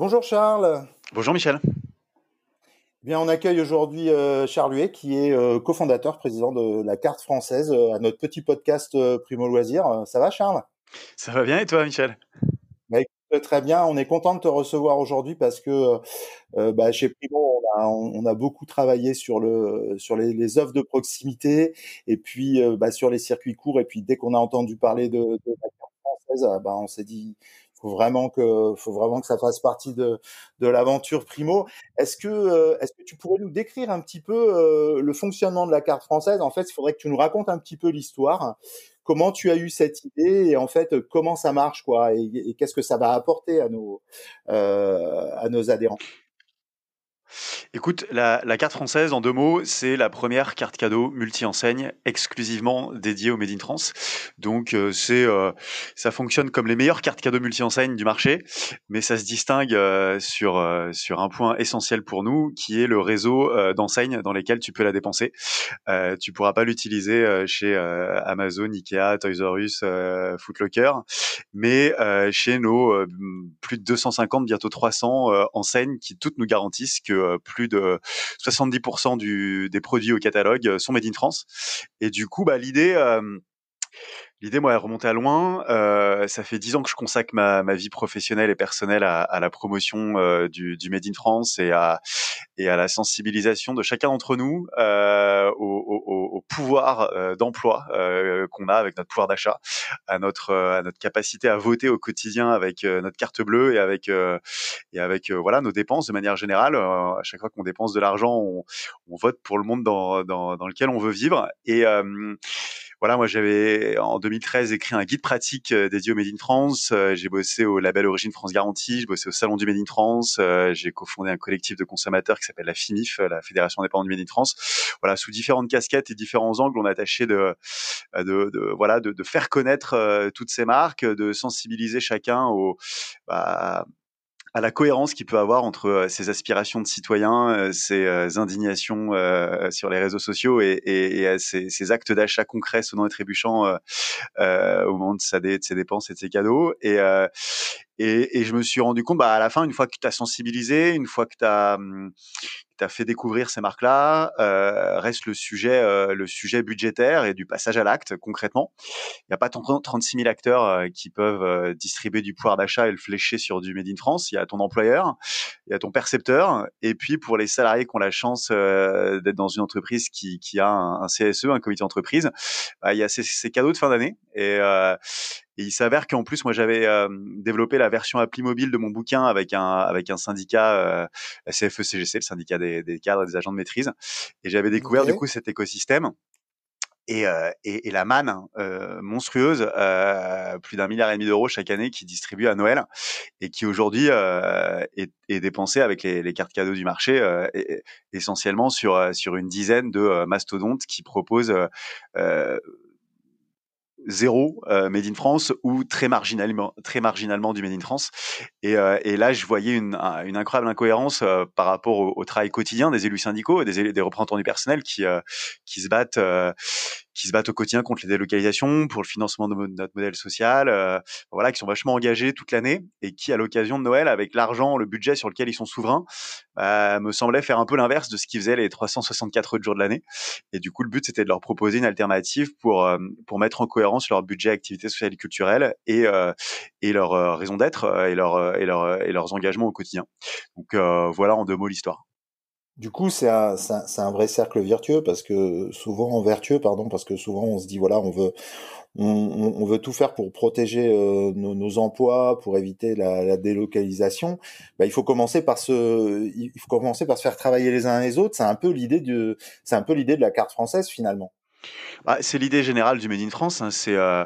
Bonjour Charles. Bonjour Michel. Bien, on accueille aujourd'hui euh, Charles Huet, qui est euh, cofondateur, président de la carte française, euh, à notre petit podcast Primo Loisir. Ça va Charles? Ça va bien et toi Michel? Bah, Très bien, on est content de te recevoir aujourd'hui parce que bah, chez Primo, on a, beaucoup travaillé sur, le, sur les, offres de proximité et puis bah, sur les circuits courts. Et puis dès qu'on a entendu parler de, de la carte française, on s'est dit faut vraiment que faut vraiment que ça fasse partie de, de l'aventure primo. Est-ce que euh, est-ce que tu pourrais nous décrire un petit peu euh, le fonctionnement de la carte française? En fait, il faudrait que tu nous racontes un petit peu l'histoire. Comment tu as eu cette idée et en fait comment ça marche quoi? Et, qu'est-ce que ça va apporter à nos euh, à nos adhérents? Écoute, la, carte française, en deux mots, c'est la première carte cadeau multi-enseigne exclusivement dédiée au Made in France. Donc, euh, c'est, euh, ça fonctionne comme les meilleures cartes cadeaux multi-enseignes du marché, mais ça se distingue euh, sur, sur un point essentiel pour nous, qui est le réseau d'enseignes dans lesquelles tu peux la dépenser. tu pourras pas l'utiliser chez Amazon, Ikea, Toys R Us, Footlocker, mais chez nos plus de 250, bientôt 300 enseignes qui toutes nous garantissent que plus plus de 70% du, des produits au catalogue euh, sont made in France. Et du coup, bah, l'idée, euh, L'idée, moi, est remontée à loin. Euh, ça fait dix ans que je consacre ma, ma, vie professionnelle et personnelle à, à la promotion euh, du, du, Made in France et à, et à la sensibilisation de chacun d'entre nous euh, au, au, au, pouvoir euh, d'emploi euh, qu'on a avec notre pouvoir d'achat, à notre, à notre capacité à voter au quotidien avec notre carte bleue et avec, et avec voilà nos dépenses de manière générale. à chaque fois qu'on dépense de l'argent, on, on, vote pour le monde dans, dans, dans lequel on veut vivre. Et voilà, moi j'avais en 2013 écrit un guide pratique euh, dédié au Made in France. Euh, j'ai bossé au label Origine France Garantie, j'ai bossé au salon du Made in France. Euh, j'ai cofondé un collectif de consommateurs qui s'appelle la FIMIF, la Fédération indépendante du Made in France. Voilà, sous différentes casquettes et différents angles, on a tâché de, de, de voilà, de, de, faire connaître toutes ces marques, de sensibiliser chacun au bah, à la cohérence qu'il peut avoir entre euh, ses aspirations de citoyen, euh, ses euh, indignations sur les réseaux sociaux et, et, et ses, actes d'achat concrets sonnant et trébuchant au moment de, sa, de ses dépenses et de ses cadeaux. Et, et, et, je me suis rendu compte, bah, à la fin, une fois que tu as sensibilisé, une fois que tu as, as fait découvrir ces marques-là, euh, reste le sujet, euh, le sujet budgétaire et du passage à l'acte concrètement. Il n'y a pas 36 000 acteurs euh, qui peuvent euh, distribuer du pouvoir d'achat et le flécher sur du Made in France. Il y a ton employeur, il y a ton percepteur, et puis pour les salariés qui ont la chance euh, d'être dans une entreprise qui, qui a un, un, CSE, un comité d'entreprise, bah, il y a ces, ces cadeaux de fin d'année. Et, et il s'avère qu'en plus, moi, j'avais euh, développé la version appli mobile de mon bouquin avec un avec un syndicat euh, CFE-CGC, le syndicat des, des, cadres et des agents de maîtrise. Et j'avais découvert du coup cet écosystème. Et, euh, et, et, la manne euh, monstrueuse, euh, plus d'un milliard et demi d'euros chaque année qui distribue à Noël et qui aujourd'hui est, est dépensée avec les, les, cartes cadeaux du marché essentiellement sur sur une dizaine de mastodontes qui proposent zéro euh, made in France ou très marginalement très marginalement du made in France. Et, euh, et là je voyais une, une incroyable incohérence euh, par rapport au, travail quotidien des élus syndicaux des, des représentants du personnel qui qui se battent qui se battent au quotidien contre les délocalisations, pour le financement de notre modèle social, euh, voilà, qui sont vachement engagés toute l'année et qui, à l'occasion de Noël, avec l'argent, le budget sur lequel ils sont souverains, bah, me semblait faire un peu l'inverse de ce qu'ils faisaient les 364 autres jours de l'année. Et du coup, le but, c'était de leur proposer une alternative pour euh, pour mettre en cohérence leur budget activités sociales et culturelles et euh, et leur euh, raison d'être euh, et leur et leur et leurs engagements au quotidien. Donc voilà en deux mots l'histoire. Du coup, c'est un, un, un, vrai cercle vertueux parce que souvent vertueux, pardon, parce que souvent on se dit voilà, on veut on, veut tout faire pour protéger euh, nos, nos, emplois, pour éviter la, la délocalisation. Bah, il faut commencer par se il faut commencer par se faire travailler les uns les autres. C'est un peu l'idée de c'est un peu l'idée de la carte française finalement. Bah, c'est l'idée générale du Made in France. Hein, c'est euh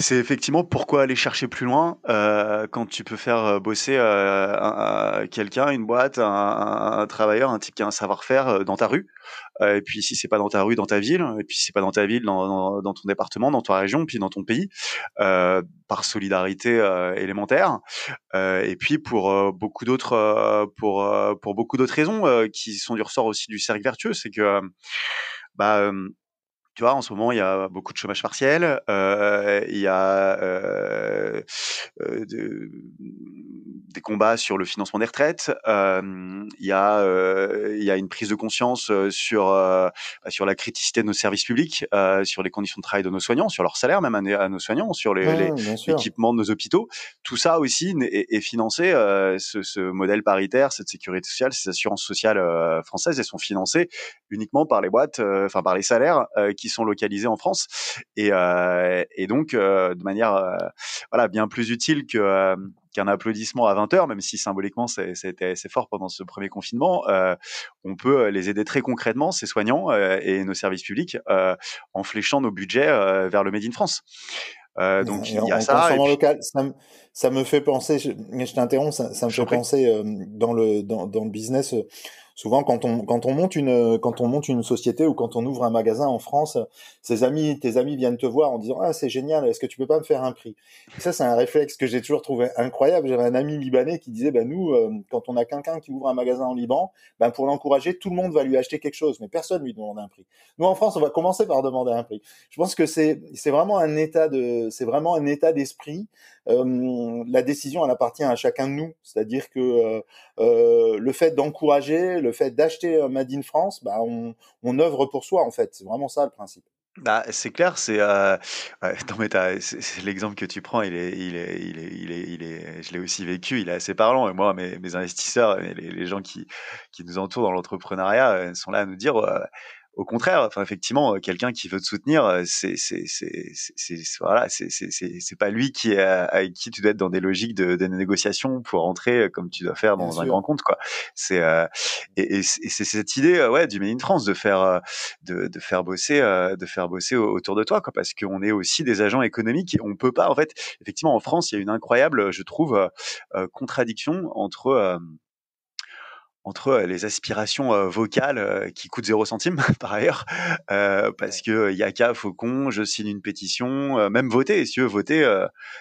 c'est effectivement pourquoi aller chercher plus loin euh, quand tu peux faire euh, bosser euh, quelqu'un, une boîte, un, un, travailleur, un type qui a un savoir-faire euh, dans ta rue. Euh, et puis si c'est pas dans ta rue, dans ta ville, et puis si c'est pas dans ta ville, dans, dans, dans, ton département, dans ta région, puis dans ton pays, par solidarité élémentaire. et puis pour beaucoup d'autres, pour pour beaucoup d'autres raisons qui sont du ressort aussi du cercle vertueux, c'est que bah tu vois, en ce moment, il y a beaucoup de chômage partiel, euh, il y a euh, euh, de, des combats sur le financement des retraites, il y a il y a une prise de conscience sur bah, sur la criticité de nos services publics, sur les conditions de travail de nos soignants, sur leur salaire même à, nos soignants, sur les, l'équipement de nos hôpitaux. Tout ça aussi est, est financé. Ce, ce, modèle paritaire, cette sécurité sociale, ces assurances sociales françaises, elles sont financées uniquement par les boîtes, enfin par les salaires qui sont localisés en France et, euh, et donc euh, de manière euh, voilà bien plus utile que qu'un applaudissement à 20 heures, même si symboliquement c'était assez fort pendant ce premier confinement, euh, on peut les aider très concrètement, ces soignants euh, et nos services publics, euh, en fléchant nos budgets vers le Made in France. donc il y a ça. local, ça, me, ça me fait penser, je, mais je t'interromps, ça, ça, me fait penser dans le dans, dans le business souvent quand on monte une société ou quand on ouvre un magasin en France, tes amis viennent te voir en disant ah c'est génial, est-ce que tu peux pas me faire un prix? Ça c'est un réflexe que j'ai toujours trouvé incroyable. J'avais un ami libanais qui disait bah nous euh, quand on a quelqu'un qui ouvre un magasin en Liban, ben pour l'encourager tout le monde va lui acheter quelque chose, mais personne lui demande un prix. Nous en France on va commencer par demander un prix. Je pense que c'est vraiment un état d'esprit. Euh, la décision elle appartient à chacun de nous, c'est-à-dire que euh, euh le fait d'encourager, le fait d'acheter Made in France, bah, on, œuvre pour soi en fait. C'est vraiment ça le principe. Bah, c'est clair, c'est euh, l'exemple que tu prends, il est, il est, il est, il est, je l'ai aussi vécu, il est assez parlant. Et moi, mes, investisseurs, les, les gens qui nous entourent dans l'entrepreneuriat, sont là à nous dire, au contraire, enfin effectivement, euh, quelqu'un qui veut te soutenir, euh, c'est c'est c'est c'est voilà, c'est c'est c'est pas lui qui avec qui tu dois être dans des logiques de, de négociation pour rentrer euh, comme tu dois faire dans un grand compte quoi. C'est et, et c'est cette idée ouais du Made in France de faire de, de faire bosser de faire bosser autour de toi quoi parce qu'on est aussi des agents économiques et on peut pas en fait effectivement en France il y a une incroyable je trouve contradiction entre entre les aspirations vocales qui coûtent zéro centime par ailleurs parce que Yaka Faucon je signe une pétition même voter si tu veux voter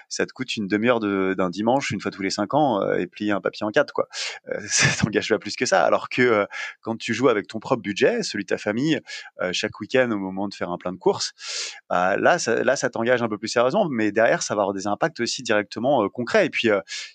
ça te coûte une demi-heure d'un dimanche une fois tous les cinq ans et plier un papier en quatre quoi. Ça t'engage pas plus que ça. Alors que quand tu joues avec ton propre budget celui de ta famille chaque week-end au moment de faire un plein de courses bah, là ça, là ça t'engage un peu plus sérieusement mais derrière ça va avoir des impacts aussi directement concrets. Et puis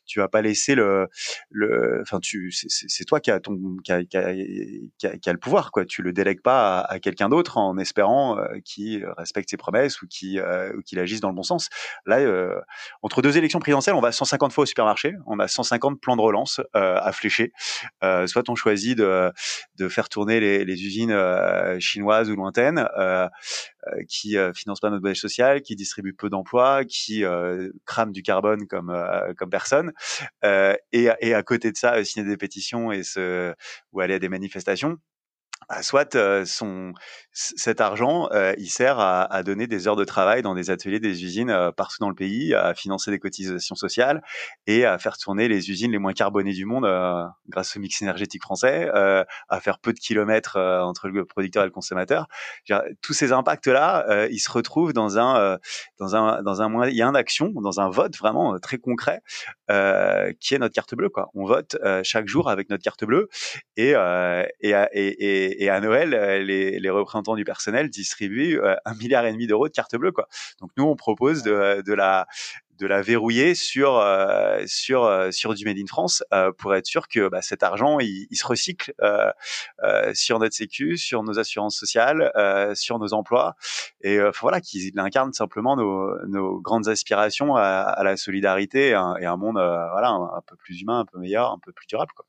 tu vas pas laisser le le enfin tu c'est toi qui a qui a, le pouvoir quoi. Tu le délègues pas à, quelqu'un d'autre en espérant euh, qu'il respecte ses promesses ou qu'il euh, agisse dans le bon sens. Là euh, entre deux élections présidentielles on va 150 fois au supermarché on a 150 plans de relance à flécher. Soit on choisit de, faire tourner les usines chinoises ou lointaines qui financent pas notre modèle social, qui distribuent peu d'emplois, qui crament du carbone comme comme personne, et, et à côté de ça signer des pétitions et se ou aller à des manifestations. Bah, soit son, cet argent, il sert à, donner des heures de travail dans des ateliers, des usines partout dans le pays, à financer des cotisations sociales et à faire tourner les usines les moins carbonées du monde grâce au mix énergétique français, à faire peu de kilomètres entre le producteur et le consommateur. Tous ces impacts-là, ils se retrouvent dans un, dans un, dans un moyen d'action, dans un vote vraiment très concret, qui est notre carte bleue. On vote chaque jour avec notre carte bleue et, et, à Noël, euh, les, représentants du personnel distribuent euh, un milliard et demi d'euros de cartes bleues. Quoi. Donc nous, on propose de, de la de la verrouiller sur euh, sur sur du made in France pour être sûr que bah, cet argent il, il se recycle sur notre sécu, sur nos assurances sociales, sur nos emplois et voilà qu'il incarne simplement nos, nos grandes aspirations à, à la solidarité et un, et un monde voilà un, un, peu plus humain, un peu meilleur, un peu plus durable quoi.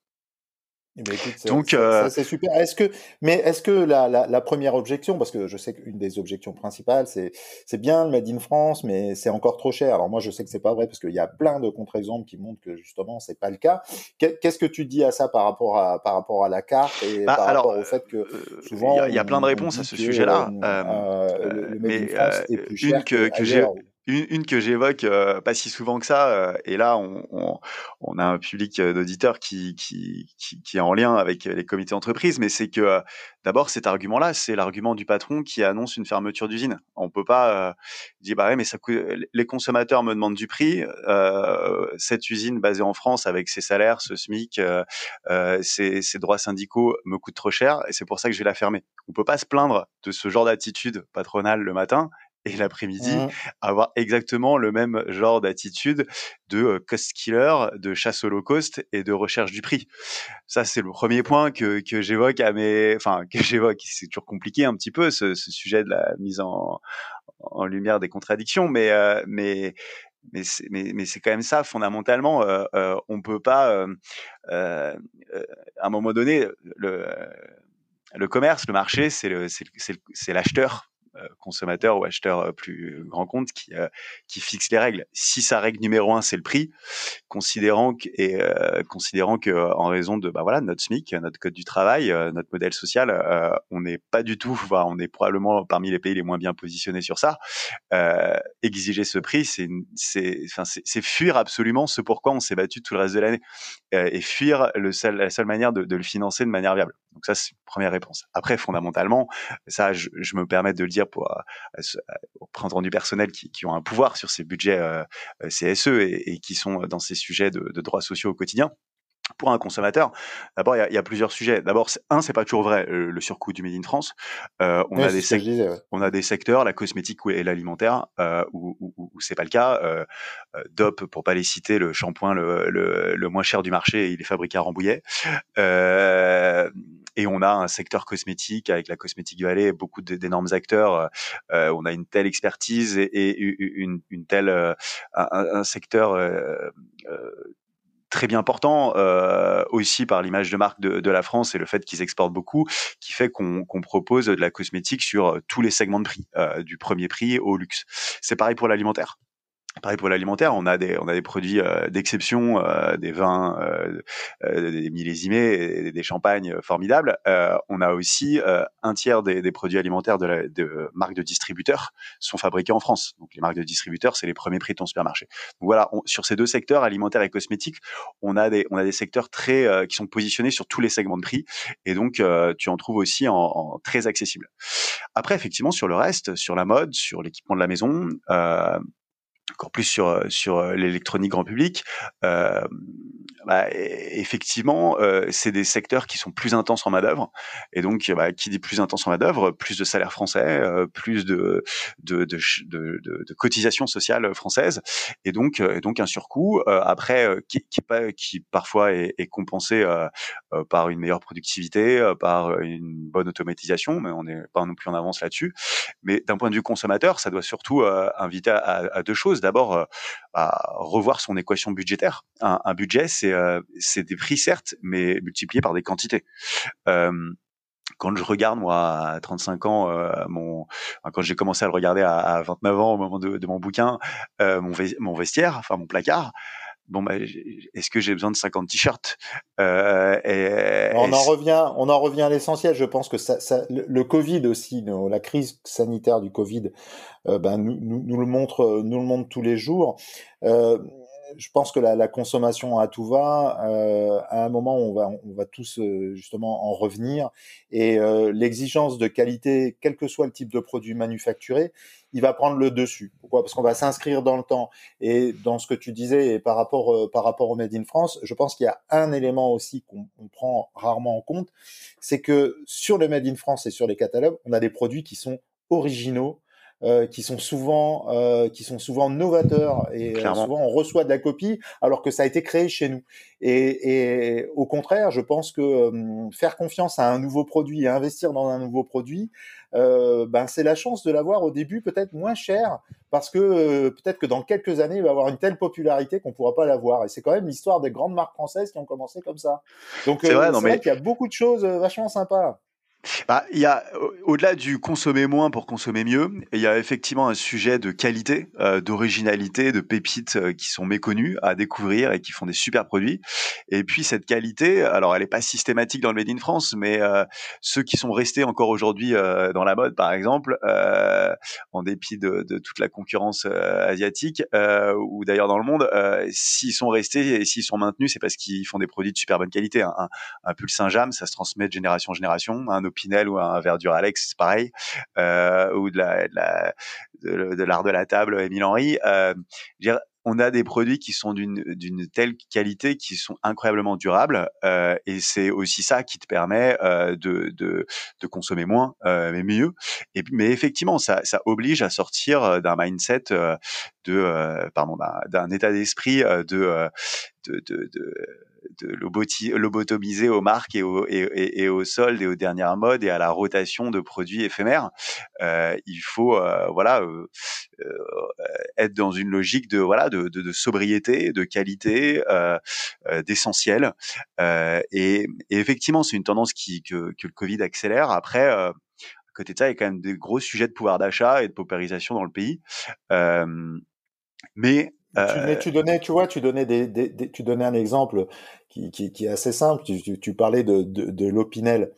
Eh ben, Donc, euh, c'est super. Est-ce que, mais est-ce que la, la, la, première objection, parce que je sais qu'une des objections principales, c'est c'est bien le Made in France, mais c'est encore trop cher. Alors moi, je sais que c'est pas vrai parce qu'il y a plein de contre-exemples qui montrent que justement c'est pas le cas. Qu'est-ce que tu dis à ça par rapport à par rapport à la carte et bah, par alors, rapport au fait que euh, souvent il y, a plein de réponses à ce sujet-là. Euh, le, Made in France est plus cher une que, que j'ai une, que j'évoque euh, pas si souvent que ça, euh, et là on, on, a un public euh, d'auditeurs qui, qui, qui, est en lien avec les comités d'entreprise, mais c'est que d'abord cet argument-là, c'est l'argument du patron qui annonce une fermeture d'usine. On peut pas dire bah ouais, mais ça les consommateurs me demandent du prix, cette usine basée en France avec ses salaires, ce SMIC, ses, ses droits syndicaux me coûte trop cher, et c'est pour ça que je vais la fermer. On peut pas se plaindre de ce genre d'attitude patronale le matin et l'après-midi mmh. avoir exactement le même genre d'attitude de cost killer, de chasse au low cost et de recherche du prix. Ça, c'est le premier point que, que j'évoque à mes, enfin, que j'évoque. C'est toujours compliqué un petit peu ce, ce, sujet de la mise en, en lumière des contradictions, mais, euh, mais, mais c'est, mais, mais c'est quand même ça fondamentalement. Euh, euh, on peut pas, à un moment donné, le, le commerce, le marché, c'est, l'acheteur euh, consommateur ou acheteur euh, plus grand compte qui, euh, qui fixe les règles. Si sa règle numéro un c'est le prix, considérant que, et considérant que en raison de bah voilà notre SMIC, notre code du travail, notre modèle social, on n'est pas du tout, enfin, on est probablement parmi les pays les moins bien positionnés sur ça. exiger ce prix, c'est c'est fuir absolument ce pourquoi on s'est battu tout le reste de l'année et fuir le seul, la seule manière de, de le financer de manière viable. Donc ça, c'est une première réponse. Après, fondamentalement, ça, je, je me permets de le dire pour, euh, prendre du personnel qui, qui, ont un pouvoir sur ces budgets euh, euh CSE et, et, qui sont dans ces sujets de, de droits sociaux au quotidien pour un consommateur, d'abord, il y, y, a plusieurs sujets. D'abord, un, c'est pas toujours vrai, le, surcoût du Made in France. Euh, on, a des on a des secteurs, la cosmétique et l'alimentaire, euh, où, où, où c'est pas le cas. Euh, euh DOP, pour pas les citer, le shampoing le, le, le, moins cher du marché, il est fabriqué à Rambouillet. Euh, et on a un secteur cosmétique avec la Cosmétique Vallée, beaucoup d'énormes acteurs. Euh, on a une telle expertise et, et une, une, telle un, un, secteur très bien portant euh, aussi par l'image de marque de, de, la France et le fait qu'ils exportent beaucoup, qui fait qu'on propose de la cosmétique sur tous les segments de prix, euh, du premier prix au luxe. C'est pareil pour l'alimentaire. Pareil pour l'alimentaire, on a des on a des produits euh, d'exception, euh, des vins, euh, euh des millésimés, des champagnes formidables. on a aussi un tiers des, des, produits alimentaires de, la, de marques de distributeurs sont fabriqués en France. Donc les marques de distributeurs, c'est les premiers prix de ton supermarché. Donc voilà, on, sur ces deux secteurs, alimentaire et cosmétique, on a des on a des secteurs très qui sont positionnés sur tous les segments de prix, et donc tu en trouves aussi en, en, très accessible. Après, effectivement, sur le reste, sur la mode, sur l'équipement de la maison. Encore plus sur euh, sur euh, l'électronique grand public. Euh, bah, effectivement, c'est des secteurs qui sont plus intenses en main d'œuvre, et donc bah, qui dit plus intense en main d'œuvre, plus de salaires français, plus de de, cotisations sociales françaises, et donc donc un surcoût après qui qui, parfois est, compensé par une meilleure productivité, par une bonne automatisation, mais on n'est pas non plus en avance là-dessus. Mais d'un point de vue consommateur, ça doit surtout inviter à deux choses d'abord euh, à revoir son équation budgétaire. Un, budget, c'est euh, des prix certes, mais multipliés par des quantités quand je regarde moi à 35 ans euh, mon quand j'ai commencé à le regarder à, 29 ans au moment de, mon bouquin mon vestiaire enfin mon placard bon bah, est-ce que j'ai besoin de 50 t-shirts? Euh, On en revient, on en revient à l'essentiel. Je pense que ça, ça, le, Covid aussi, la crise sanitaire du Covid, euh, ben nous, nous, le montre, nous le montre tous les jours. Euh, je pense que la, la, consommation à tout va, euh, à un moment, on va, on va tous euh, justement en revenir. Et euh, l'exigence de qualité, quel que soit le type de produit manufacturé, il va prendre le dessus. Pourquoi? Parce qu'on va s'inscrire dans le temps. Et dans ce que tu disais, et par rapport, euh, par rapport au Made in France, je pense qu'il y a un élément aussi qu'on prend rarement en compte, c'est que sur le Made in France et sur les catalogues, on a des produits qui sont originaux, euh, qui sont souvent euh, qui sont souvent novateurs et euh, souvent on reçoit de la copie alors que ça a été créé chez nous. Et, et au contraire, je pense que euh, faire confiance à un nouveau produit et investir dans un nouveau produit, ben c'est la chance de l'avoir au début peut-être moins cher parce que peut-être que dans quelques années il va avoir une telle popularité qu'on pourra pas l'avoir. Et c'est quand même l'histoire des grandes marques françaises qui ont commencé comme ça. Donc c'est vrai, vrai qu'il y a beaucoup de choses vachement sympas. Bah, il y a au-delà du consommer moins pour consommer mieux, il y a effectivement un sujet de qualité, euh, d'originalité, de pépites euh, qui sont méconnues à découvrir et qui font des super produits. Et puis cette qualité, alors elle n'est pas systématique dans le Made in France, mais euh, ceux qui sont restés encore aujourd'hui dans la mode, par exemple, en dépit de, toute la concurrence asiatique ou d'ailleurs dans le monde, s'ils sont restés et s'ils sont maintenus, c'est parce qu'ils font des produits de super bonne qualité. Un, un, un pull Saint-James, ça se transmet de génération en génération. Opinel ou un Verdure Alex, c'est pareil. ou de la, de la de, l'art de la table, Émile Henry. Euh, on a des produits qui sont d'une telle qualité qui sont incroyablement durables euh, et c'est aussi ça qui te permet euh, de, de, de consommer moins euh, mais mieux et mais effectivement ça ça oblige à sortir euh, d'un mindset euh, de euh, pardon d'un état d'esprit de, de, de, de de lobotomiser aux marques et, au, et, et, aux soldes et aux dernières modes et à la rotation de produits éphémères. Euh, il faut euh, voilà euh, être dans une logique de voilà de, sobriété, de qualité, d'essentiel. Et, et, effectivement, c'est une tendance qui que, que, le Covid accélère. Après. à côté de ça, il y a quand même des gros sujets de pouvoir d'achat et de paupérisation dans le pays. mais tu, tu, donnais, tu vois, tu donnais des, des, tu donnais un exemple qui, qui, qui est assez simple. Tu, tu parlais de, de, de l'Opinel.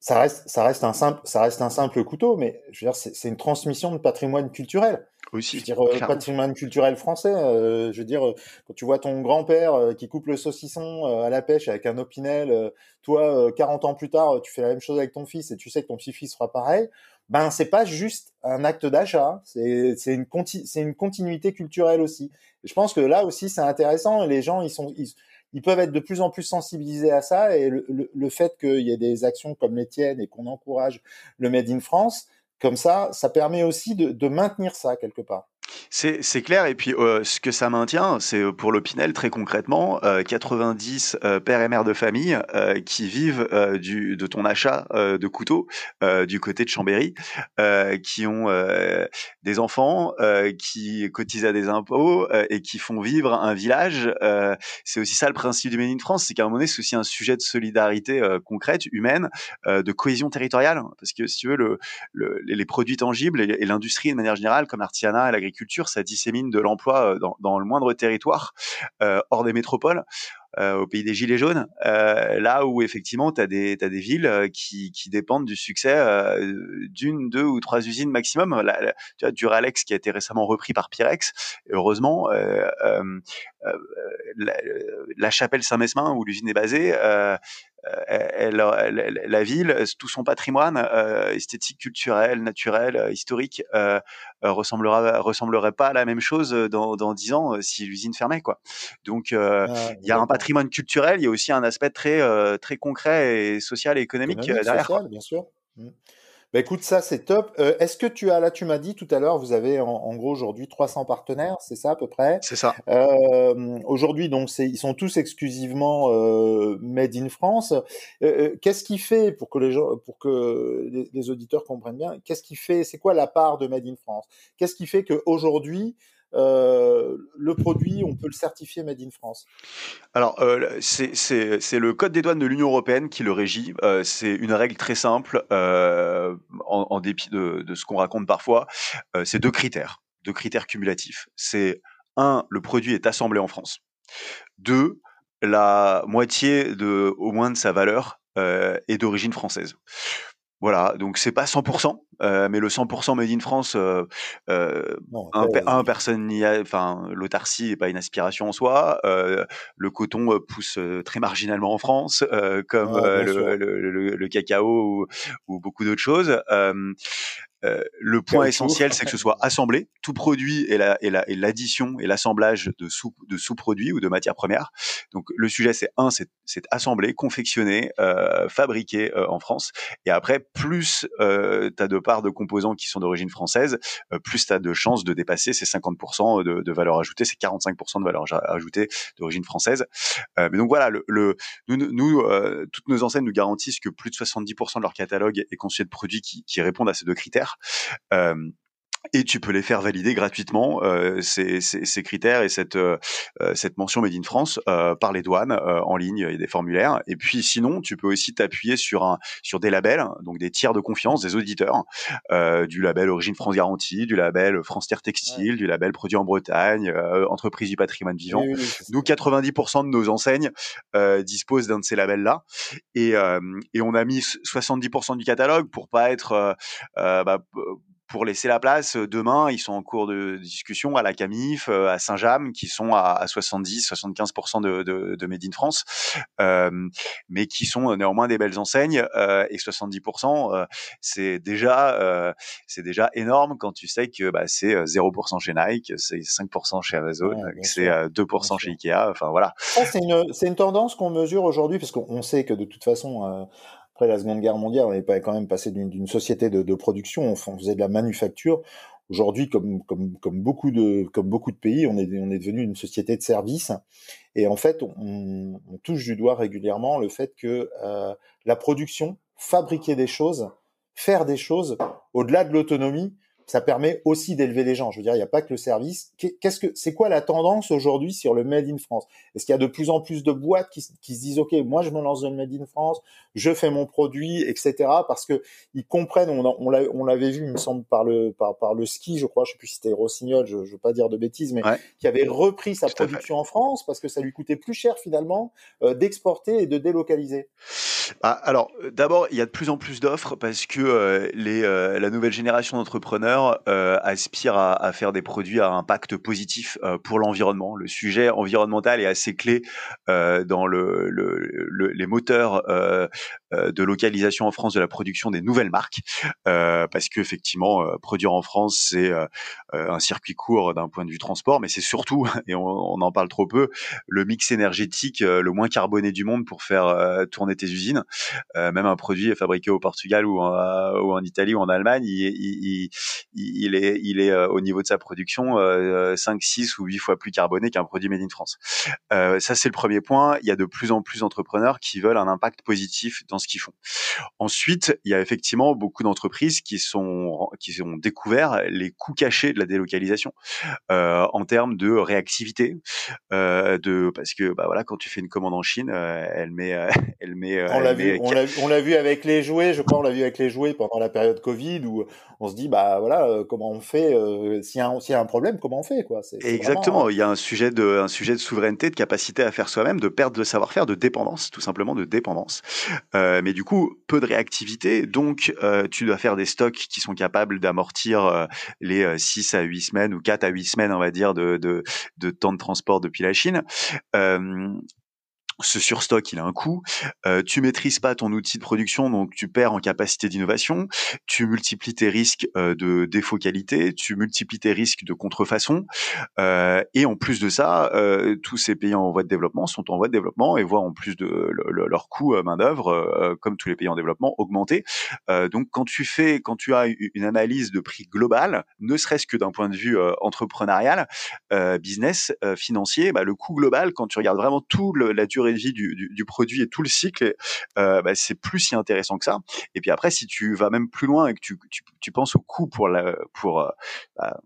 Ça reste, ça reste un simple, ça reste un simple couteau, mais je veux dire, c'est une transmission de patrimoine culturel. Aussi. Je veux dire, euh, patrimoine culturel français. Euh, je veux dire, euh, quand tu vois ton grand-père qui coupe le saucisson à la pêche avec un Opinel, toi, 40 ans plus tard, tu fais la même chose avec ton fils et tu sais que ton petit-fils fera pareil ben c'est pas juste un acte d'achat, c'est une une continuité culturelle aussi. Et je pense que là aussi c'est intéressant et les gens ils sont ils, peuvent être de plus en plus sensibilisés à ça et le, le, fait qu'il y ait des actions comme les tiennes et qu'on encourage le Made in France, comme ça, ça permet aussi de, maintenir ça quelque part. C'est clair. Et puis, euh, ce que ça maintient, c'est euh, pour l'Opinel, très concrètement, 90 euh, pères et mères de famille qui vivent de ton achat de couteaux du côté de Chambéry, qui ont des enfants, qui cotisent à des impôts et qui font vivre un village. c'est aussi ça le principe du Made in France, c'est qu'à un moment donné, c'est aussi un sujet de solidarité concrète, humaine, de cohésion territoriale. Parce que si tu veux, le, le, les produits tangibles et l'industrie de manière générale, comme l'artisanat et l'agriculture, ça dissémine de l'emploi euh, dans, le moindre territoire euh, hors des métropoles. Euh, au pays des gilets jaunes, là où effectivement tu as des as des villes qui, dépendent du succès d'une, deux ou trois usines maximum. La, tu vois, Duralex qui a été récemment repris par Pyrex, heureusement, la, chapelle Saint-Mesmin où l'usine est basée, elle, la ville, tout son patrimoine euh, esthétique, culturel, naturel, euh, historique, euh, ressemblera ressemblerait pas à la même chose dans dans dix ans si l'usine fermait quoi. Donc il y a un patrimoine culturel, il y a aussi un aspect très très concret et social et économique, derrière. bien sûr. Mmh. Bah écoute, ça c'est top. Euh, Est-ce que tu as, là tu m'as dit tout à l'heure, vous avez en, en gros aujourd'hui 300 partenaires, c'est ça à peu près? C'est ça. Euh, aujourd'hui, donc ils sont tous exclusivement euh, made in France. Euh, euh, qu'est-ce qui fait pour que les gens, pour que les, les auditeurs comprennent bien, qu'est-ce qui fait, c'est quoi la part de made in France? Qu'est-ce qui fait qu'aujourd'hui euh, le produit, on peut le certifier Made in France Alors, euh, c'est le code des douanes de l'Union européenne qui le régit. Euh, c'est une règle très simple, en, dépit de, de ce qu'on raconte parfois. c'est deux critères, deux critères cumulatifs. C'est un, le produit est assemblé en France. Deux, la moitié de, au moins de sa valeur est d'origine française. Voilà, donc c'est pas 100%, euh, mais le 100% made in France, euh, euh, un, un, personne n'y a, enfin, l'autarcie est pas une aspiration en soi. Euh, le coton pousse très marginalement en France, comme le, le, le, cacao ou, ou beaucoup d'autres choses. Euh, le point essentiel, c'est que ce soit assemblé. Tout produit est la, est l'addition et l'assemblage de sous de sous-produits ou de matières premières. Donc le sujet, c'est un, c'est, assemblé, confectionné, euh, fabriqué euh, en France. Et après, plus euh, tu as de parts de composants qui sont d'origine française, euh, plus tu as de chances de dépasser ces 50% de, de, valeur ajoutée, ces 45% de valeur ajoutée d'origine française. mais donc voilà, le, le nous, nous toutes nos enseignes nous garantissent que plus de 70% de leur catalogue est constitué de produits qui, qui répondent à ces deux critères. Euh, et tu peux les faire valider gratuitement euh, ces, ces, ces, critères et cette euh, euh cette mention Made in France euh, par les douanes euh, en ligne et des formulaires. Et puis sinon, tu peux aussi t'appuyer sur un sur des labels, donc des tiers de confiance, des auditeurs, du label Origine France Garantie, du label France Terre Textile, du label Produit en Bretagne, Entreprise du patrimoine vivant. Oui, Nous, 90% de nos enseignes disposent d'un de ces labels-là, et, et on a mis 70% du catalogue pour pas être bah, pour laisser la place. Demain, ils sont en cours de discussion à la Camif, à Saint-James, qui sont à, 70-75% de, de, de Made in France, mais qui sont néanmoins des belles enseignes. et 70%, c'est déjà, c'est déjà énorme quand tu sais que bah, c'est 0% chez Nike, c'est 5% chez Amazon, c'est 2% chez Ikea. Enfin voilà. C'est une, une, tendance qu'on mesure aujourd'hui, parce qu'on sait que de toute façon, après la Seconde Guerre mondiale, on est quand même passé d'une société de, production, on, faisait de la manufacture. Aujourd'hui, comme, comme, beaucoup de, comme beaucoup de pays, on est, on est devenu une société de services. Et en fait, on, on touche du doigt régulièrement le fait que euh, la production, fabriquer des choses, faire des choses, au-delà de l'autonomie, ça permet aussi d'élever les gens. Je veux dire, il n'y a pas que le service. Qu'est-ce que c'est quoi la tendance aujourd'hui sur le Made in France? Est-ce qu'il y a de plus en plus de boîtes qui, qui, se disent OK, moi je me lance dans le Made in France, je fais mon produit, etc. Parce que ils comprennent. On, on l'avait vu, il me semble, par le par, par le ski, je crois. Je sais plus si c'était Rossignol, je, ne veux pas dire de bêtises, mais qui avait repris sa production en France parce que ça lui coûtait plus cher finalement euh, d'exporter et de délocaliser. Bah, alors, euh, d'abord, il y a de plus en plus d'offres parce que euh, les, la nouvelle génération d'entrepreneurs euh, aspire à, faire des produits à impact positif euh, pour l'environnement. Le sujet environnemental est assez clé euh, dans le, les moteurs de localisation en France de la production des nouvelles marques, parce que effectivement, produire en France c'est un circuit court d'un point de vue transport, mais c'est surtout, et on, en parle trop peu, le mix énergétique le moins carboné du monde pour faire tourner tes usines. même un produit fabriqué au Portugal ou en, Italie ou en Allemagne, il, est, il est euh, au niveau de sa production 5, euh, 6 ou 8 fois plus carboné qu'un produit made in France. Euh, ça, c'est le premier point. Il y a de plus en plus d'entrepreneurs qui veulent un impact positif dans ce qu'ils font. Ensuite, il y a effectivement beaucoup d'entreprises qui sont qui ont découvert les coûts cachés de la délocalisation euh, en termes de réactivité, euh, de parce que bah voilà, quand tu fais une commande en Chine, elle met, elle met. On l'a vu, on l'a vu avec les jouets. Je crois on l'a vu avec les jouets pendant la période Covid où on se dit bah voilà euh, comment on fait euh, s'il y, y, a un problème, comment on fait quoi. Exactement. Il y a un sujet de un sujet de souveraineté, de capacité à faire soi-même, de perte de savoir-faire, de dépendance, tout simplement de dépendance. Euh, mais du coup, peu de réactivité, donc euh, tu dois faire des stocks qui sont capables d'amortir les 6 à 8 semaines ou 4 à 8 semaines, on va dire, de, de, de temps de transport depuis la Chine ce surstock, il a un coût. Euh, tu maîtrises pas ton outil de production, donc tu perds en capacité d'innovation. Tu multiplies tes risques euh, de défaut qualité, tu multiplies tes risques de contrefaçon. Euh, et en plus de ça, euh, tous ces pays en voie de développement sont en voie de développement et voient en plus de leur coût main d'œuvre, comme tous les pays en développement, augmenter. donc quand tu fais, quand tu as une analyse de prix global, ne serait-ce que d'un point de vue entrepreneurial, business, financier, bah, le coût global, quand tu regardes vraiment tout la durée vie du, produit et tout le cycle, euh, bah, c'est plus si intéressant que ça. Et puis après, si tu vas même plus loin et que tu, penses au coût pour euh, bah,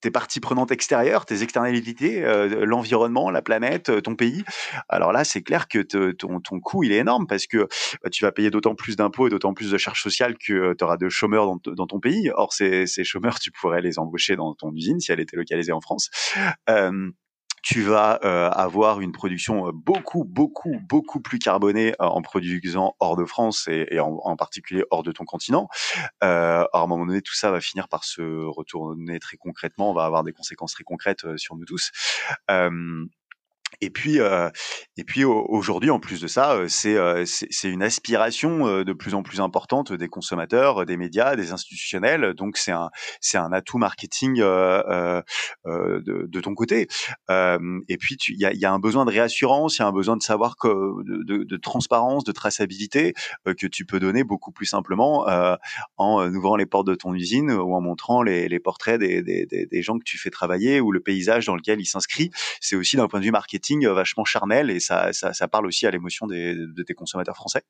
tes parties prenantes extérieures, tes externalités, euh, l'environnement, la planète, ton pays. Alors là, c'est clair que ton, coût, il est énorme parce que bah, tu vas payer d'autant plus d'impôts et d'autant plus de charges sociales que tu auras de chômeurs dans, ton pays. Or, ces, chômeurs, tu pourrais les embaucher dans ton usine si elle était localisée en France. Tu vas euh, avoir une production euh, beaucoup, beaucoup, beaucoup plus carbonée euh, en produisant hors de France et, en, particulier hors de ton continent. Euh, à un moment donné, tout ça va finir par se retourner très concrètement. On va avoir des conséquences très concrètes sur nous tous. Et puis, euh, et puis aujourd'hui, en plus de ça, euh, euh, c'est c'est une aspiration de plus en plus importante des consommateurs, des médias, des institutionnels. Donc c'est un c'est un atout marketing euh, euh, de, de, ton côté. Euh, et puis il y a, y a un besoin de réassurance, il y a un besoin de savoir que de, de, transparence, de traçabilité que tu peux donner beaucoup plus simplement en ouvrant les portes de ton usine ou en montrant les, les portraits des, des, des, gens que tu fais travailler ou le paysage dans lequel il s'inscrit. C'est aussi d'un point de vue marketing euh, vachement charnel et ça, ça, ça parle aussi à l'émotion de tes consommateurs français.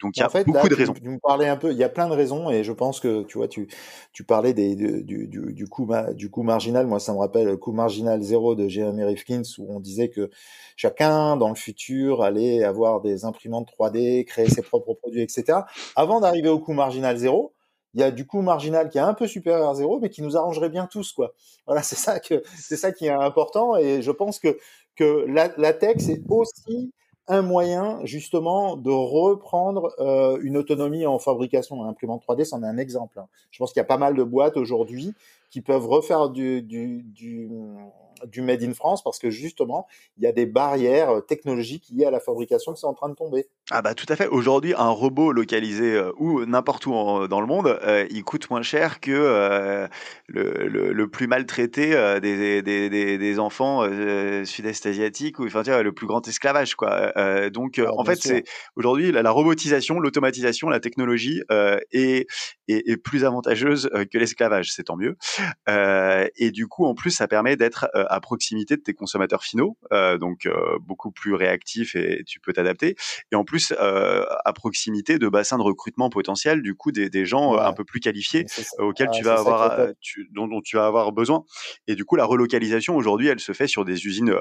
Donc il y a beaucoup de raisons. Tu, me parlais un peu, il y a plein de raisons et je pense que tu vois, tu, tu parlais des, du, du, du, coût, du coût marginal. Moi, ça me rappelle le coût marginal zéro de Jeremy Rifkin où on disait que chacun dans le futur allait avoir des imprimantes 3D, créer ses propres produits, etc. Avant d'arriver au coût marginal zéro, il y a du coût marginal qui est un peu supérieur à zéro, mais qui nous arrangerait bien tous, quoi. Voilà, c'est ça que c'est ça qui est important, et je pense que la, tech, c'est aussi un moyen justement de reprendre euh, une autonomie en fabrication d'un imprimante 3D. C'en est un exemple. Hein. Je pense qu'il y a pas mal de boîtes aujourd'hui qui peuvent refaire du, du Made in France parce que justement, il y a des barrières euh, technologiques liées à la fabrication qui sont en train de tomber. Ah bah tout à fait. Aujourd'hui, un robot localisé euh, ou n'importe où dans le monde, euh, il coûte moins cher que le, le, le, plus maltraité des, des, des, des, enfants sud-est asiatiques ou enfin le plus grand esclavage quoi. donc en fait, c'est aujourd'hui la, robotisation, l'automatisation, la technologie est, est, est, plus avantageuse que l'esclavage, c'est tant mieux. et du coup, en plus, ça permet d'être à proximité de tes consommateurs finaux, euh, donc euh, beaucoup plus réactif et tu peux t'adapter. Et en plus, euh, à proximité de bassins de recrutement potentiels, du coup, des, des gens un peu plus qualifiés auxquels tu vas avoir, dont, dont, tu vas avoir besoin. Et du coup, la relocalisation aujourd'hui, elle se fait sur des usines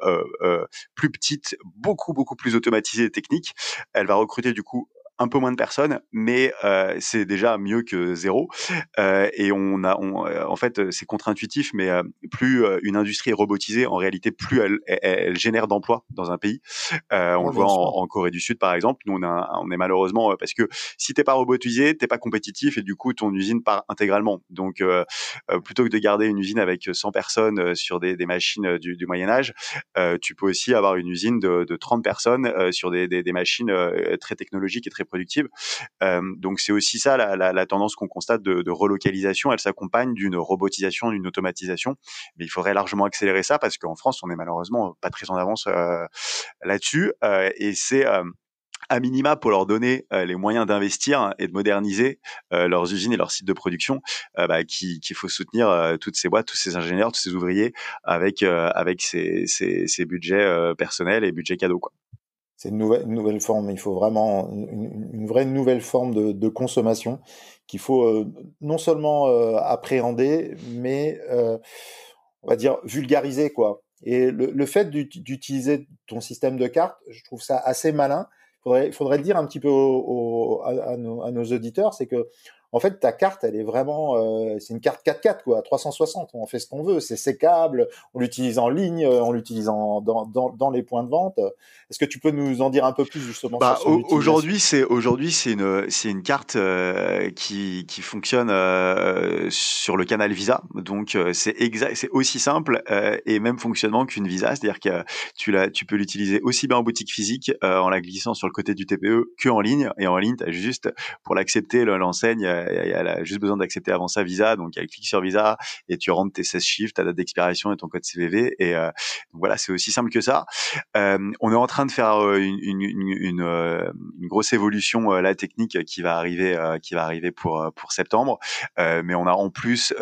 plus petites, beaucoup beaucoup plus automatisées et techniques. Elle va recruter du coup un peu moins de personnes, mais euh, c'est déjà mieux que zéro. Euh, et on a, on, euh, en fait, c'est contre-intuitif, mais euh, plus euh, une industrie est robotisée, en réalité, plus elle, elle, génère d'emplois dans un pays. on le voit en, en, Corée du Sud, par exemple. Nous, on, a, on est malheureusement parce que si t'es pas robotisé, t'es pas compétitif, et du coup, ton usine part intégralement. Donc, plutôt que de garder une usine avec 100 personnes sur des, des machines du, du, Moyen Âge, tu peux aussi avoir une usine de, de 30 personnes sur des, des, des machines très technologiques et très productive. Euh, donc c'est aussi ça la, tendance qu'on constate de, relocalisation. Elle s'accompagne d'une robotisation, d'une automatisation, mais il faudrait largement accélérer ça parce qu'en France on est malheureusement pas très en avance euh, là-dessus. Euh, et c'est à minima pour leur donner les moyens d'investir et de moderniser leurs usines et leurs sites de production, bah, qu'il faut soutenir toutes ces boîtes, tous ces ingénieurs, tous ces ouvriers avec avec ces budgets personnels et budgets cadeaux quoi c'est une nouvelle, une nouvelle forme. Il faut vraiment une, une vraie nouvelle forme de, de consommation qu'il faut euh, non seulement euh, appréhender, mais euh, on va dire vulgariser quoi. Et le, le fait d'utiliser ton système de cartes, je trouve ça assez malin. Il faudrait, faudrait dire un petit peu au, à, nos, à, nos, auditeurs, c'est que en fait, ta carte, elle est vraiment, euh, c'est une carte 4x4 quoi, 360. On en fait ce qu'on veut. C'est sécable. On l'utilise en ligne, euh, on l'utilise dans, dans, dans, les points de vente. Est-ce que tu peux nous en dire un peu plus justement bah, Aujourd'hui, c'est aujourd'hui c'est une c'est une carte euh, qui qui fonctionne euh, sur le canal Visa. Donc euh, c'est exact, c'est aussi simple et même fonctionnement qu'une Visa, c'est-à-dire que tu la tu peux l'utiliser aussi bien en boutique physique en la glissant sur le côté du TPE que en ligne. Et en ligne, tu as juste pour l'accepter l'enseigne elle a juste besoin d'accepter avant ça Visa, donc elle clique sur Visa et tu rentres tes 16 chiffres, ta date d'expiration et ton code CVV. Et euh, voilà, c'est aussi simple que ça. Euh, on est en train de faire euh, une, grosse évolution la technique qui va arriver, qui va arriver pour septembre. mais on a en plus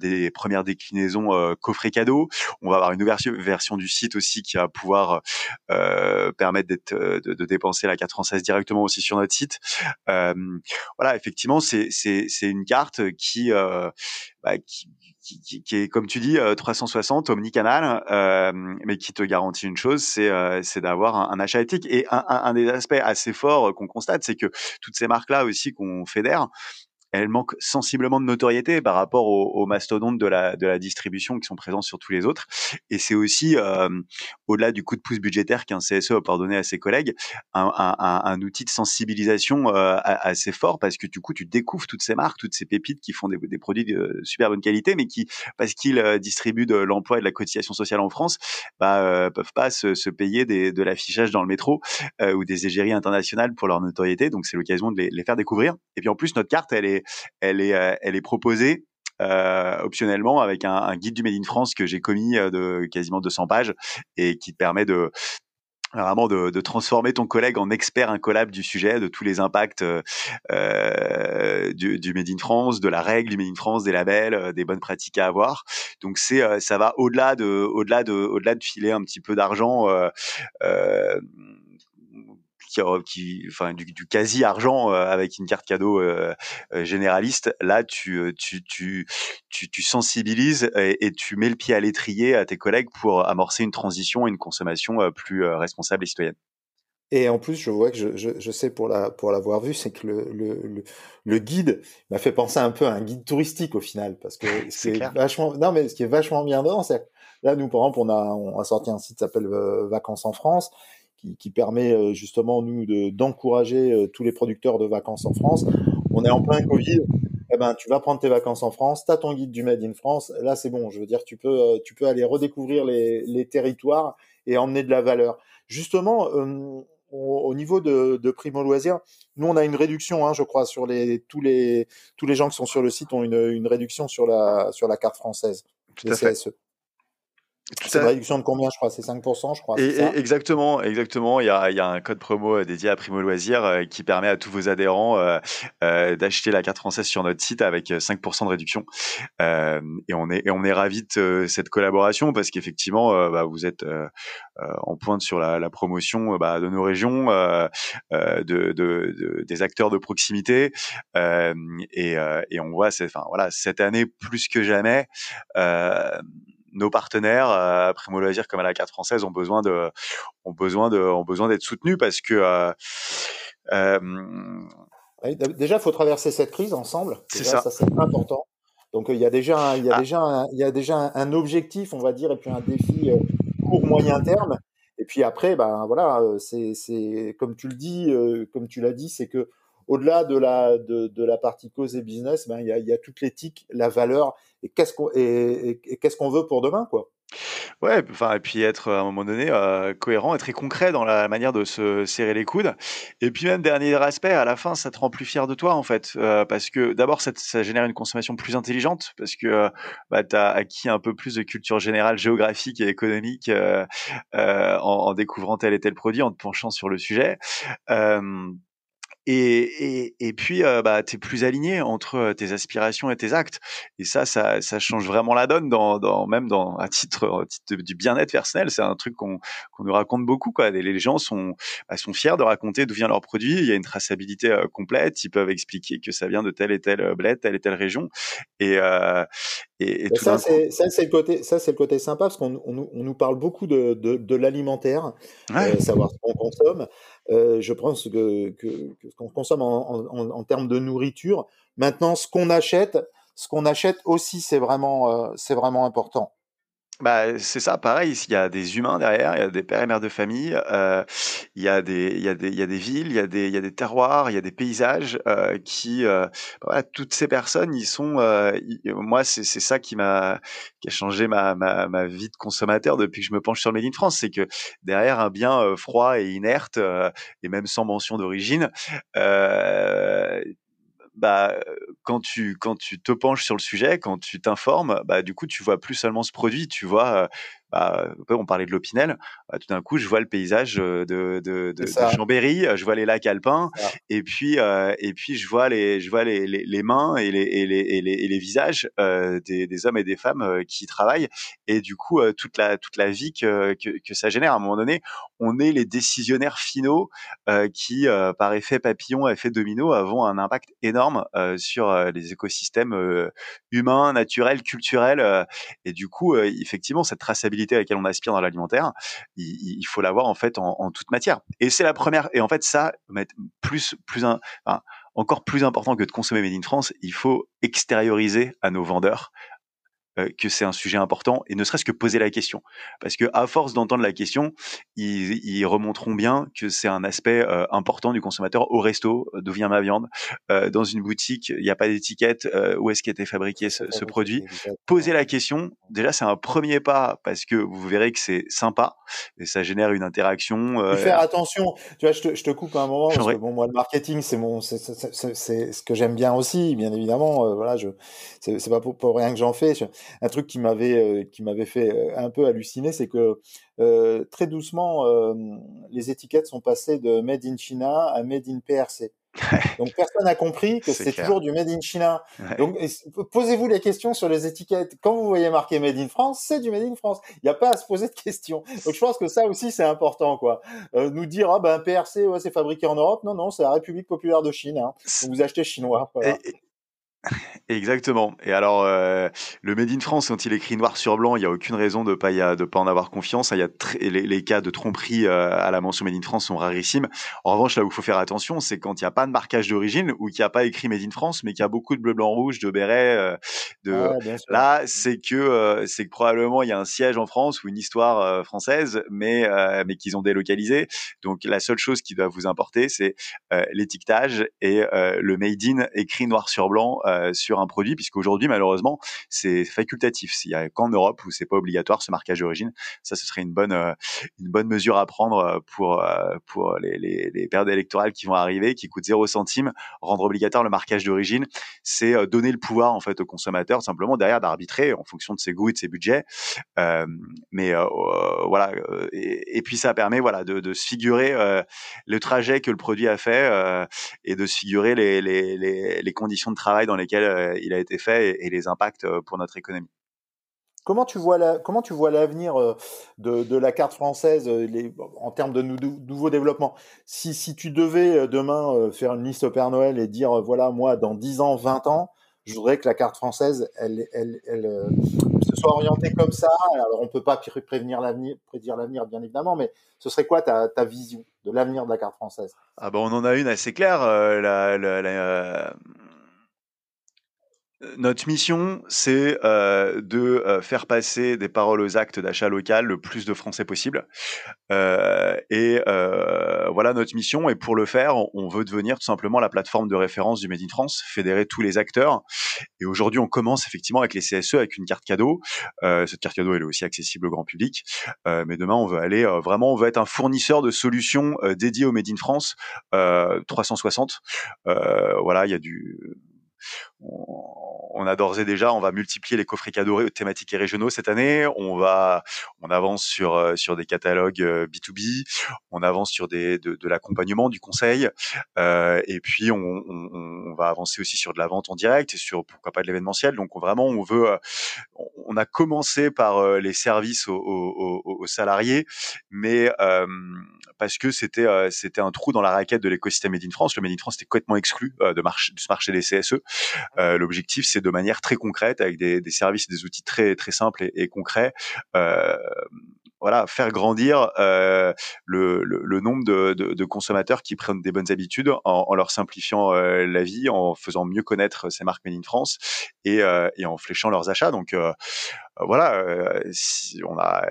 des premières déclinaisons coffret cadeau. On va avoir une nouvelle version du site aussi qui va pouvoir permettre de, de, dépenser la 4 française directement aussi sur notre site. voilà, effectivement, c'est c'est une carte qui, euh, bah, qui, qui, est, comme tu dis, 360 euh, omnicanal, euh, mais qui te garantit une chose, c'est euh, d'avoir un, un, achat éthique. Et un des aspects assez forts qu'on constate, c'est que toutes ces marques-là aussi qu'on fédère, elle manque sensiblement de notoriété par rapport aux, mastodontes de la, de la distribution qui sont présents sur tous les autres. Et c'est aussi, euh, au-delà du coup de pouce budgétaire qu'un CSE a pardonné à ses collègues, un, outil de sensibilisation euh, assez fort parce que du coup, tu découvres toutes ces marques, toutes ces pépites qui font des, produits de super bonne qualité, mais qui, parce qu'ils euh, distribuent de l'emploi et de la cotisation sociale en France, bah, peuvent pas se, payer de l'affichage dans le métro ou des égéries internationales pour leur notoriété. Donc, c'est l'occasion de les faire découvrir. Et puis en plus, notre carte, elle est elle est, euh, elle est proposée euh, optionnellement avec un, guide du Made in France que j'ai commis euh, de quasiment 200 pages et qui te permet de vraiment de, transformer ton collègue en expert incollable du sujet, de tous les impacts du, Made in France, de la règle du Made in France, des labels, des bonnes pratiques à avoir. Donc c'est ça va au-delà de filer un petit peu d'argent. Qui, enfin du, du quasi argent euh, avec une carte cadeau euh, euh, généraliste. Là, tu, tu, tu, tu, tu sensibilises et, et, tu mets le pied à l'étrier à tes collègues pour amorcer une transition et une consommation plus responsable et citoyenne. Et en plus, je vois que je, je, je sais pour la pour l'avoir vu, c'est que le, le, le, guide m'a fait penser un peu à un guide touristique au final, parce que c'est vachement non mais ce qui est vachement bien dedans, c'est là nous par exemple on a on a sorti un site qui s'appelle Vacances en France, qui, qui, permet justement nous d'encourager tous les producteurs de vacances en France. On est en plein Covid. Eh ben, tu vas prendre tes vacances en France, tu as ton guide du Made in France. Là, c'est bon. Je veux dire, tu peux, tu peux aller redécouvrir les, les territoires et emmener de la valeur. Justement, au, niveau de, de, Primo Loisirs, nous on a une réduction, hein, je crois, sur les tous les tous les gens qui sont sur le site ont une, une réduction sur la sur la carte française. Tout à fait. C'est une réduction de combien, je crois? C'est 5%, je crois. Et, exactement, exactement. Il y, a, il y, a, un code promo euh, dédié à Primo Loisir euh, qui permet à tous vos adhérents euh, euh, d'acheter la carte française sur notre site avec 5% de réduction. Euh, et on est, et on est ravis de cette collaboration parce qu'effectivement, bah, vous êtes en pointe sur la, la promotion bah, de nos régions, de, de, de, des acteurs de proximité. et, et on voit, enfin voilà, cette année plus que jamais nos partenaires, euh, Primo Loisir comme à la carte française, ont besoin de, ont besoin de, ont besoin d'être soutenus parce que euh, euh, déjà, il faut traverser cette crise ensemble. C'est ça. Ça c'est important. Donc il y a déjà, il y a ah. déjà, un, il y a déjà un, objectif, on va dire, et puis un défi court moyen terme. Et puis après, ben voilà, c'est, c'est comme tu le dis, comme tu l'as dit, c'est que au-delà de la, de, de, la partie cause et business, ben, il, y a, y a toute l'éthique, la valeur et qu'est-ce qu'on et, qu'est-ce qu'on veut pour demain, quoi. Ouais, enfin, et puis être à un moment donné euh, cohérent et très concret dans la manière de se serrer les coudes. Et puis même dernier aspect, à la fin, ça te rend plus fier de toi en fait, euh, parce que d'abord ça, ça, génère une consommation plus intelligente, parce que euh, bah, tu as acquis un peu plus de culture générale géographique et économique euh, en, en, découvrant tel et tel produit, en te penchant sur le sujet. Et, et, et puis, bah, tu es plus aligné entre tes aspirations et tes actes. Et ça, ça, ça change vraiment la donne, dans, dans, même dans, à titre, titre du bien-être personnel. C'est un truc qu'on qu'on nous raconte beaucoup. Quoi. Les, les gens sont, bah, sont fiers de raconter d'où vient leur produit. Il y a une traçabilité complète. Ils peuvent expliquer que ça vient de telle et telle bled, telle et telle région. Et, euh, et, et tout ça, c'est le côté, ça, c'est le côté sympa parce qu'on on, on, nous parle beaucoup de, de, de l'alimentaire, ouais. euh, savoir ce qu'on consomme. Euh, je pense que, que, que ce qu'on consomme en, en, en, termes de nourriture. Maintenant, ce qu'on achète, ce qu'on achète aussi, c'est vraiment, euh, c'est vraiment important. Bah, c'est ça, pareil, il y a des humains derrière, il y a des pères et mères de famille, euh, il, y a des, il, y a des, il y a des villes, il y a des, il y a des terroirs, il y a des paysages euh, qui, euh, voilà, toutes ces personnes, ils sont, euh, moi, c'est ça qui m'a qui a changé ma, ma, ma, vie de consommateur depuis que je me penche sur Made in France, c'est que derrière un bien euh, froid et inerte, euh, et même sans mention d'origine, bah, quand tu quand tu te penches sur le sujet, quand tu t'informes, bah, du coup, tu vois plus seulement ce produit, tu vois bah, on parlait de l'Opinel, bah, tout d'un coup, je vois le paysage de, de, de, de, Chambéry, je vois les lacs alpins, et puis, euh, et puis je vois les, je vois les, les, les mains et les, et les, et les, et les visages euh, des, des, hommes et des femmes euh, qui travaillent, et du coup, euh, toute la, toute la vie que, que, que, ça génère. À un moment donné, on est les décisionnaires finaux euh, qui, par effet papillon, effet domino, avons un impact énorme sur les écosystèmes humains, naturels, culturels, et du coup, effectivement, cette traçabilité à laquelle on aspire dans l'alimentaire, il, faut l'avoir en fait en, toute matière. Et c'est la première. Et en fait, ça, plus, plus un, encore plus important que de consommer Made in France, il faut extérioriser à nos vendeurs euh, que c'est un sujet important et ne serait-ce que poser la question. Parce que à force d'entendre la question, ils, ils, remonteront bien que c'est un aspect euh, important du consommateur au resto, d'où vient ma viande, euh, dans une boutique, il n'y a pas d'étiquette, euh, où est-ce qu'a été fabriqué ce, ce produit. Poser la question, déjà c'est un premier pas parce que vous verrez que c'est sympa et ça génère une interaction. Euh... Faire attention, tu vois, je te, je te coupe un moment parce que bon, moi le marketing c'est mon, c'est ce que j'aime bien aussi, bien évidemment. voilà, je, c'est pas pour, pour rien que j'en fais un truc qui m'avait euh, qui m'avait fait euh, un peu halluciner, c'est que euh, très doucement, les étiquettes sont passées de Made in China à Made in PRC. Donc personne n'a compris que c'est toujours du Made in China. Ouais. Donc posez-vous les questions sur les étiquettes. Quand vous voyez marqué Made in France, c'est du Made in France. Il n'y a pas à se poser de questions. Donc je pense que ça aussi c'est important quoi. Euh, nous dire ah ben PRC ouais, c'est fabriqué en Europe, non non c'est la République populaire de Chine. Hein. Vous achetez chinois. Voilà. Et, Exactement. Et alors, euh, le Made in France, quand il écrit noir sur blanc, il n'y a aucune raison de pas de pas en avoir confiance. Il y a les, les, cas de tromperie euh, à la mention Made in France sont rarissimes. En revanche, là où il faut faire attention, c'est quand il n'y a pas de marquage d'origine ou qu'il n'y a pas écrit Made in France, mais qu'il y a beaucoup de bleu, blanc, rouge, de béret. Euh, de... Ah là, c'est que c'est que probablement il y a un siège en France ou une histoire française, mais mais qu'ils ont délocalisé. Donc la seule chose qui doit vous importer, c'est l'étiquetage et le Made in écrit noir sur blanc sur un produit, puisqu'aujourd'hui, malheureusement, c'est facultatif. Il y a qu'en Europe où c'est pas obligatoire ce marquage d'origine. Ça, ce serait une bonne, euh, une bonne mesure à prendre euh, pour, euh, pour les, les, périodes électorales qui vont arriver, qui coûtent 0 centime. Rendre obligatoire le marquage d'origine, c'est donner le pouvoir, en fait, au consommateur, simplement derrière d'arbitrer en fonction de ses goûts et de ses budgets. mais voilà. Et, puis, ça permet, voilà, de, se figurer le trajet que le produit a fait et de se figurer les conditions de travail dans lesquelles euh, il a été fait et, les impacts euh, pour notre économie. Comment tu vois la, comment tu vois l'avenir euh, de, la carte française les, en termes de nouveaux développements? Si, si tu devais demain faire une liste au Père Noël et dire voilà moi dans 10 ans 20 ans je voudrais que la carte française elle, elle, elle, se soit orientée comme ça. Alors on peut pas prévenir l'avenir prédire l'avenir bien évidemment mais ce serait quoi ta, ta vision de l'avenir de la carte française? Ah ben on en a une assez claire la, la notre mission, c'est euh, de euh, faire passer des paroles aux actes d'achat local le plus de Français possible. Euh, et voilà notre mission. Et pour le faire, on veut devenir tout simplement la plateforme de référence du Made in France, fédérer tous les acteurs. Et aujourd'hui, on commence effectivement avec les CSE, avec une carte cadeau. cette carte cadeau, elle est aussi accessible au grand public. mais demain, on veut aller vraiment, on veut être un fournisseur de solutions dédiées au Made in France 360. voilà, il y a du on a d'ores et déjà, on va multiplier les coffrets cadeaux thématiques et régionaux cette année. On va, on avance sur euh, sur des catalogues B2B. Euh, on avance sur des de, l'accompagnement, du conseil. Euh, et puis on, va avancer aussi sur de la vente en direct et sur pourquoi pas de l'événementiel. Donc vraiment, on veut. On a commencé par les services aux salariés, mais parce que c'était c'était un trou dans la raquette de l'écosystème Made in France. Le Made in France était complètement exclu de, marché, de ce marché des CSE. L'objectif, c'est de manière très concrète, avec des, des services et des outils très très simples et, et concrets. Euh, voilà, faire grandir euh, le, le, le, nombre de, de, de, consommateurs qui prennent des bonnes habitudes en, en leur simplifiant euh, la vie, en faisant mieux connaître ces marques Made in France et, euh, et en fléchant leurs achats. Donc euh, voilà, si on a,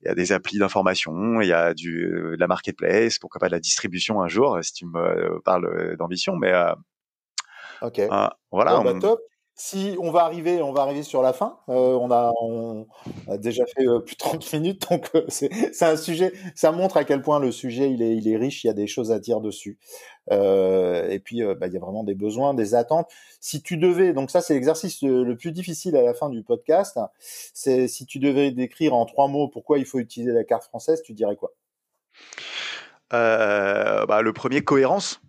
il y a des applis d'information, il y a du de la marketplace, pourquoi pas de la distribution un jour, si tu me parles d'ambition, mais ok, voilà. Bah, top. Si on va arriver, on va arriver sur la fin. Euh, on, a, on, a, déjà fait euh, plus de 30 minutes, donc euh, c'est un sujet. Ça montre à quel point le sujet il est, il est riche. Il y a des choses à dire dessus. et puis bah, il y a vraiment des besoins, des attentes. Si tu devais, donc ça c'est l'exercice le plus difficile à la fin du podcast. C'est si tu devais décrire en trois mots pourquoi il faut utiliser la carte française, tu dirais quoi? Bah, Le premier, cohérence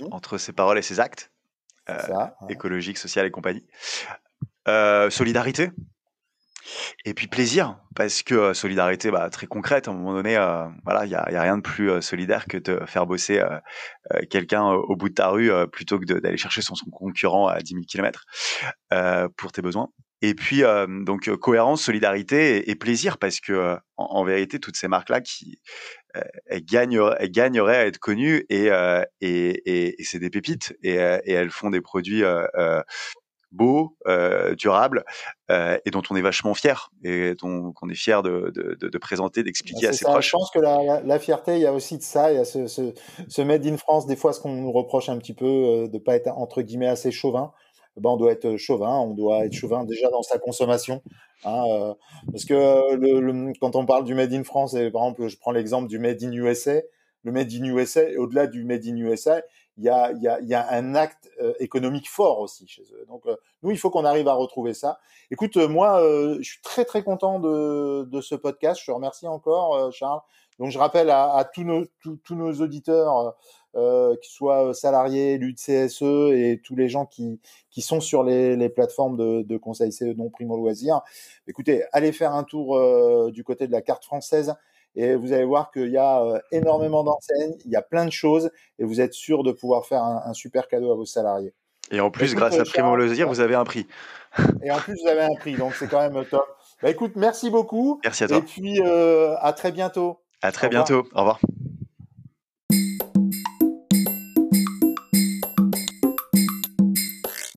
mmh. entre ses paroles et ses actes. Euh, écologique, social et compagnie. Euh, solidarité. Et puis plaisir, parce que euh, solidarité, bah, très concrète, à un moment donné, voilà, il y a, y a, rien de plus solidaire que de faire bosser quelqu'un au bout de ta rue plutôt que d'aller chercher son, son, concurrent à 10 000 km pour tes besoins. Et puis donc cohérence, solidarité et, plaisir, parce que en, vérité, toutes ces marques-là qui elles gagneraient, elles gagneraient à être connues et, euh, et, et, c'est des pépites et, et, elles font des produits euh, beaux, euh, durables et dont on est vachement fier et dont qu'on est fier de, de, de, de présenter, d'expliquer à ses ça. proches. Je pense que la, la, la, fierté, il y a aussi de ça, il y a ce, ce, ce made in France. Des fois, ce qu'on nous reproche un petit peu de pas être entre guillemets assez chauvin. Ben, on doit être chauvin, on doit être chauvin déjà dans sa consommation. Hein, euh, parce que euh, quand on parle du Made in France, et par exemple, je prends l'exemple du Made in USA, le Made in USA, au-delà du Made in USA, il y a, un acte euh, économique fort aussi chez eux. Donc nous, il faut qu'on arrive à retrouver ça. Écoute, moi, je suis très très content de, ce podcast. Je te remercie encore, Charles. Donc je rappelle à, tous nos auditeurs euh, qu'ils soient salariés, l'UCSE et tous les gens qui, qui sont sur les, les plateformes de, de conseil CE non primo loisirs. Écoutez, allez faire un tour euh, du côté de la carte française et vous allez voir qu'il y a euh, énormément d'enseignes, il y a plein de choses et vous êtes sûr de pouvoir faire un, un super cadeau à vos salariés. Et en plus, grâce à Primo Loisir, vous avez un prix. Et en plus, vous avez un prix, donc c'est quand même top. Bah, écoute, merci beaucoup. Merci à toi. Et puis, à très bientôt. À très bientôt. Au revoir.